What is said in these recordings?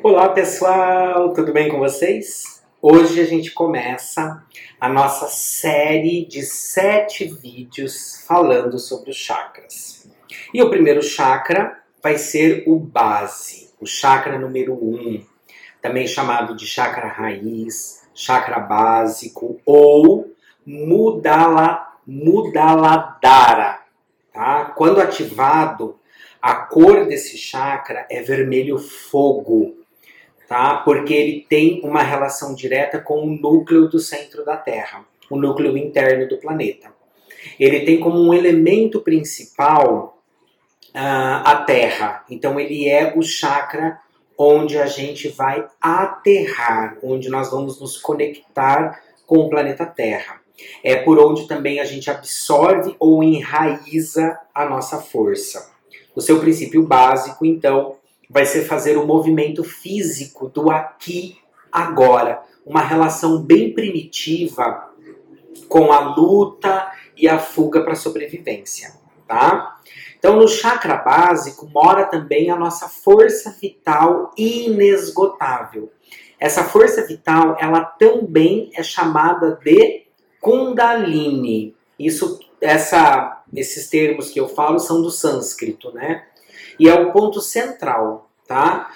Olá pessoal, tudo bem com vocês? Hoje a gente começa a nossa série de sete vídeos falando sobre os chakras. E o primeiro chakra vai ser o base, o chakra número um, também chamado de chakra raiz, chakra básico ou mudala, mudaladara. Tá? Quando ativado, a cor desse chakra é vermelho fogo tá? Porque ele tem uma relação direta com o núcleo do centro da Terra, o núcleo interno do planeta. Ele tem como um elemento principal uh, a Terra. Então ele é o chakra onde a gente vai aterrar, onde nós vamos nos conectar com o planeta Terra. É por onde também a gente absorve ou enraiza a nossa força. O seu princípio básico, então, vai ser fazer o movimento físico do aqui agora, uma relação bem primitiva com a luta e a fuga para a sobrevivência, tá? Então, no chakra básico mora também a nossa força vital inesgotável. Essa força vital, ela também é chamada de Kundalini. Isso, essa, esses termos que eu falo são do sânscrito, né? E é o ponto central, tá?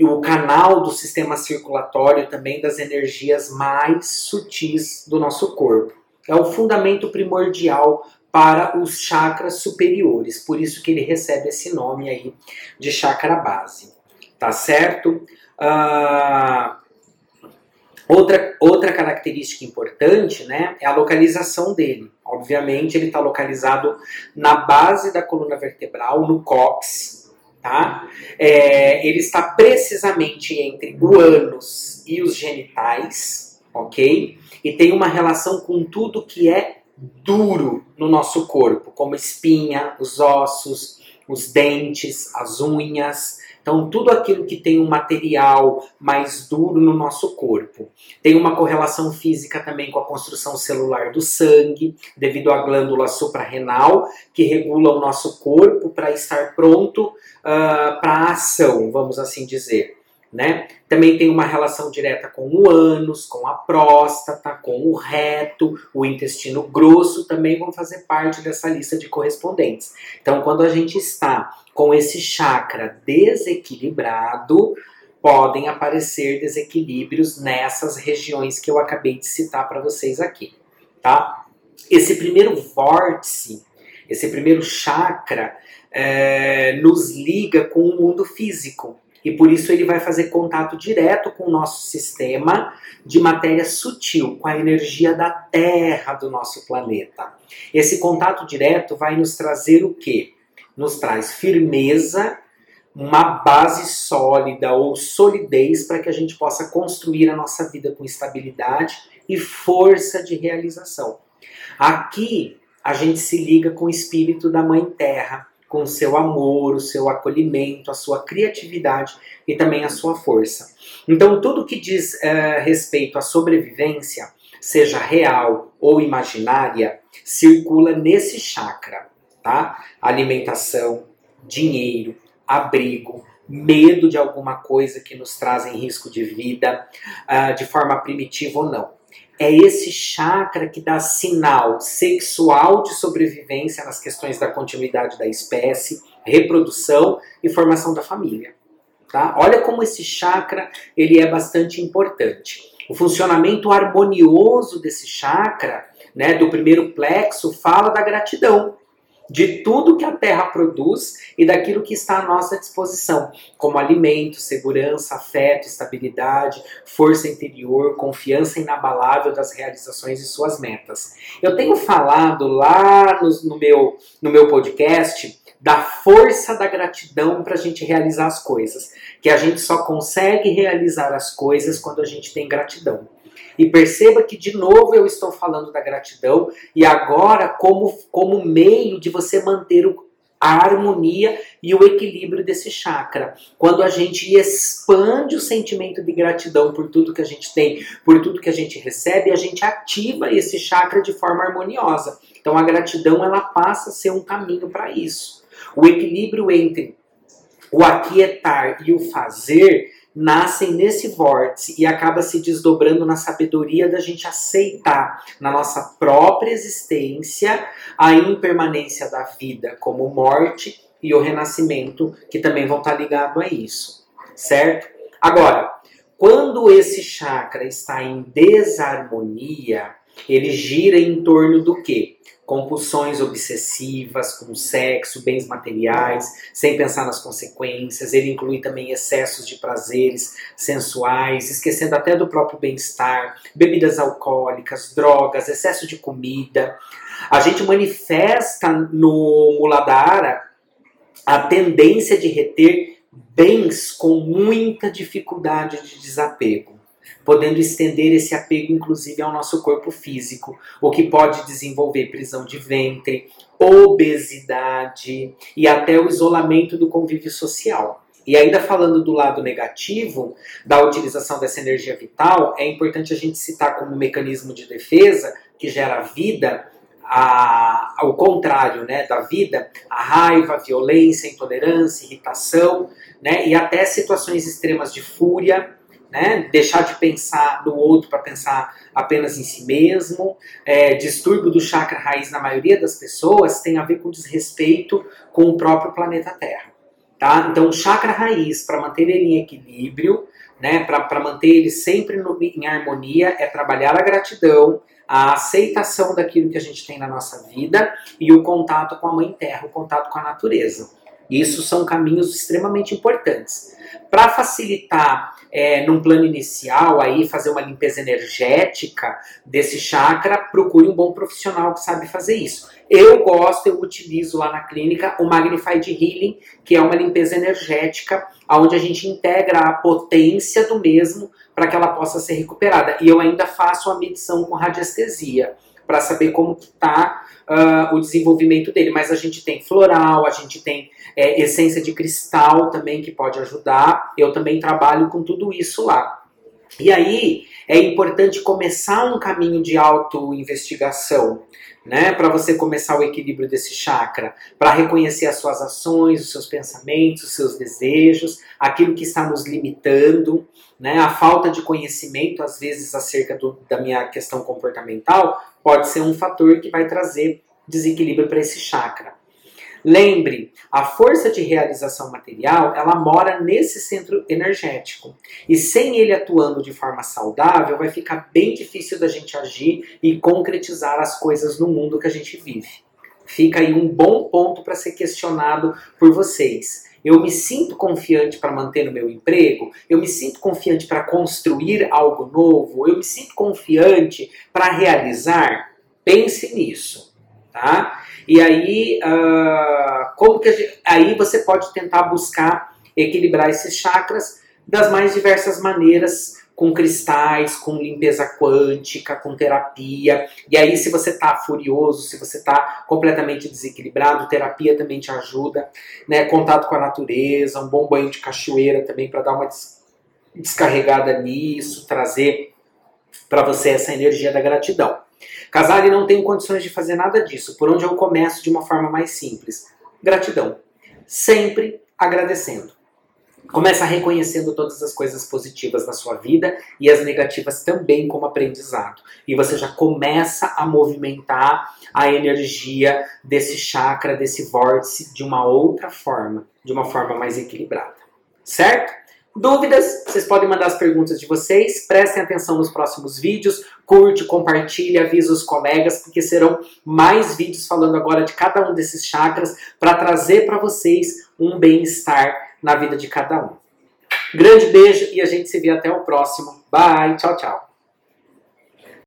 O canal do sistema circulatório também das energias mais sutis do nosso corpo. É o fundamento primordial para os chakras superiores, por isso que ele recebe esse nome aí de chakra base, tá certo? Uh, outra, outra característica importante né, é a localização dele. Obviamente, ele está localizado na base da coluna vertebral, no cóccix, tá? É, ele está precisamente entre o ânus e os genitais, ok? E tem uma relação com tudo que é duro no nosso corpo, como espinha, os ossos, os dentes, as unhas, então, tudo aquilo que tem um material mais duro no nosso corpo. Tem uma correlação física também com a construção celular do sangue, devido à glândula suprarrenal, que regula o nosso corpo para estar pronto uh, para a ação, vamos assim dizer. Né? Também tem uma relação direta com o ânus, com a próstata, com o reto, o intestino grosso também vão fazer parte dessa lista de correspondentes. Então, quando a gente está com esse chakra desequilibrado, podem aparecer desequilíbrios nessas regiões que eu acabei de citar para vocês aqui, tá? Esse primeiro vórtice, esse primeiro chakra, é, nos liga com o mundo físico. E por isso ele vai fazer contato direto com o nosso sistema de matéria sutil, com a energia da Terra do nosso planeta. Esse contato direto vai nos trazer o quê? nos traz firmeza, uma base sólida ou solidez para que a gente possa construir a nossa vida com estabilidade e força de realização. Aqui a gente se liga com o espírito da Mãe Terra, com o seu amor, o seu acolhimento, a sua criatividade e também a sua força. Então, tudo que diz é, respeito à sobrevivência, seja real ou imaginária, circula nesse chakra tá? Alimentação, dinheiro, abrigo, medo de alguma coisa que nos trazem risco de vida, uh, de forma primitiva ou não. É esse chakra que dá sinal sexual de sobrevivência nas questões da continuidade da espécie, reprodução e formação da família. Tá? Olha como esse chakra ele é bastante importante. O funcionamento harmonioso desse chakra, né, do primeiro plexo, fala da gratidão de tudo que a terra produz e daquilo que está à nossa disposição, como alimento, segurança, afeto, estabilidade, força interior, confiança inabalável das realizações de suas metas. Eu tenho falado lá no, no meu, no meu podcast da força da gratidão para a gente realizar as coisas, que a gente só consegue realizar as coisas quando a gente tem gratidão. E perceba que de novo eu estou falando da gratidão e agora como, como meio de você manter o, a harmonia e o equilíbrio desse chakra. Quando a gente expande o sentimento de gratidão por tudo que a gente tem, por tudo que a gente recebe, a gente ativa esse chakra de forma harmoniosa. Então a gratidão ela passa a ser um caminho para isso. O equilíbrio entre o aquietar e o fazer nascem nesse vórtice e acaba se desdobrando na sabedoria da gente aceitar na nossa própria existência a impermanência da vida como morte e o renascimento, que também vão estar ligados a isso, certo? Agora, quando esse chakra está em desarmonia, ele gira em torno do quê? Compulsões obsessivas com sexo, bens materiais, sem pensar nas consequências. Ele inclui também excessos de prazeres sensuais, esquecendo até do próprio bem-estar, bebidas alcoólicas, drogas, excesso de comida. A gente manifesta no Muladhara a tendência de reter bens com muita dificuldade de desapego podendo estender esse apego inclusive ao nosso corpo físico, o que pode desenvolver prisão de ventre, obesidade e até o isolamento do convívio social. E ainda falando do lado negativo da utilização dessa energia vital, é importante a gente citar como mecanismo de defesa que gera vida, a, ao contrário né, da vida, a raiva, a violência, a intolerância, a irritação, né, e até situações extremas de fúria, né? deixar de pensar no outro para pensar apenas em si mesmo. É, distúrbio do chakra raiz na maioria das pessoas tem a ver com desrespeito com o próprio planeta Terra. Tá? Então, o chakra raiz, para manter ele em equilíbrio, né, para manter ele sempre no, em harmonia, é trabalhar a gratidão, a aceitação daquilo que a gente tem na nossa vida e o contato com a Mãe Terra, o contato com a natureza. Isso são caminhos extremamente importantes. Para facilitar é, num plano inicial, aí fazer uma limpeza energética desse chakra, procure um bom profissional que sabe fazer isso. Eu gosto, eu utilizo lá na clínica o Magnified Healing, que é uma limpeza energética, onde a gente integra a potência do mesmo para que ela possa ser recuperada. E eu ainda faço a medição com radiestesia para saber como está uh, ah, o desenvolvimento dele. Mas a gente tem floral, a gente tem é, essência de cristal também que pode ajudar. Eu também trabalho com tudo isso lá. E aí é importante começar um caminho de auto-investigação, né? Para você começar o equilíbrio desse chakra, para reconhecer as suas ações, os seus pensamentos, os seus desejos, aquilo que está nos limitando, né? A falta de conhecimento, às vezes, acerca do, da minha questão comportamental, pode ser um fator que vai trazer desequilíbrio para esse chakra. Lembre, a força de realização material, ela mora nesse centro energético. E sem ele atuando de forma saudável, vai ficar bem difícil da gente agir e concretizar as coisas no mundo que a gente vive. Fica aí um bom ponto para ser questionado por vocês. Eu me sinto confiante para manter o meu emprego? Eu me sinto confiante para construir algo novo? Eu me sinto confiante para realizar? Pense nisso, tá? E aí, uh, como que gente, aí você pode tentar buscar equilibrar esses chakras das mais diversas maneiras, com cristais, com limpeza quântica, com terapia. E aí, se você está furioso, se você está completamente desequilibrado, terapia também te ajuda, né? Contato com a natureza, um bom banho de cachoeira também para dar uma descarregada nisso, trazer para você essa energia da gratidão. Casale não tenho condições de fazer nada disso. Por onde eu começo de uma forma mais simples? Gratidão. Sempre agradecendo. Começa reconhecendo todas as coisas positivas na sua vida e as negativas também como aprendizado. E você já começa a movimentar a energia desse chakra, desse vórtice de uma outra forma, de uma forma mais equilibrada. Certo? Dúvidas? Vocês podem mandar as perguntas de vocês. Prestem atenção nos próximos vídeos. Curte, compartilhe, avisa os colegas, porque serão mais vídeos falando agora de cada um desses chakras para trazer para vocês um bem-estar na vida de cada um. Grande beijo e a gente se vê até o próximo. Bye, tchau, tchau.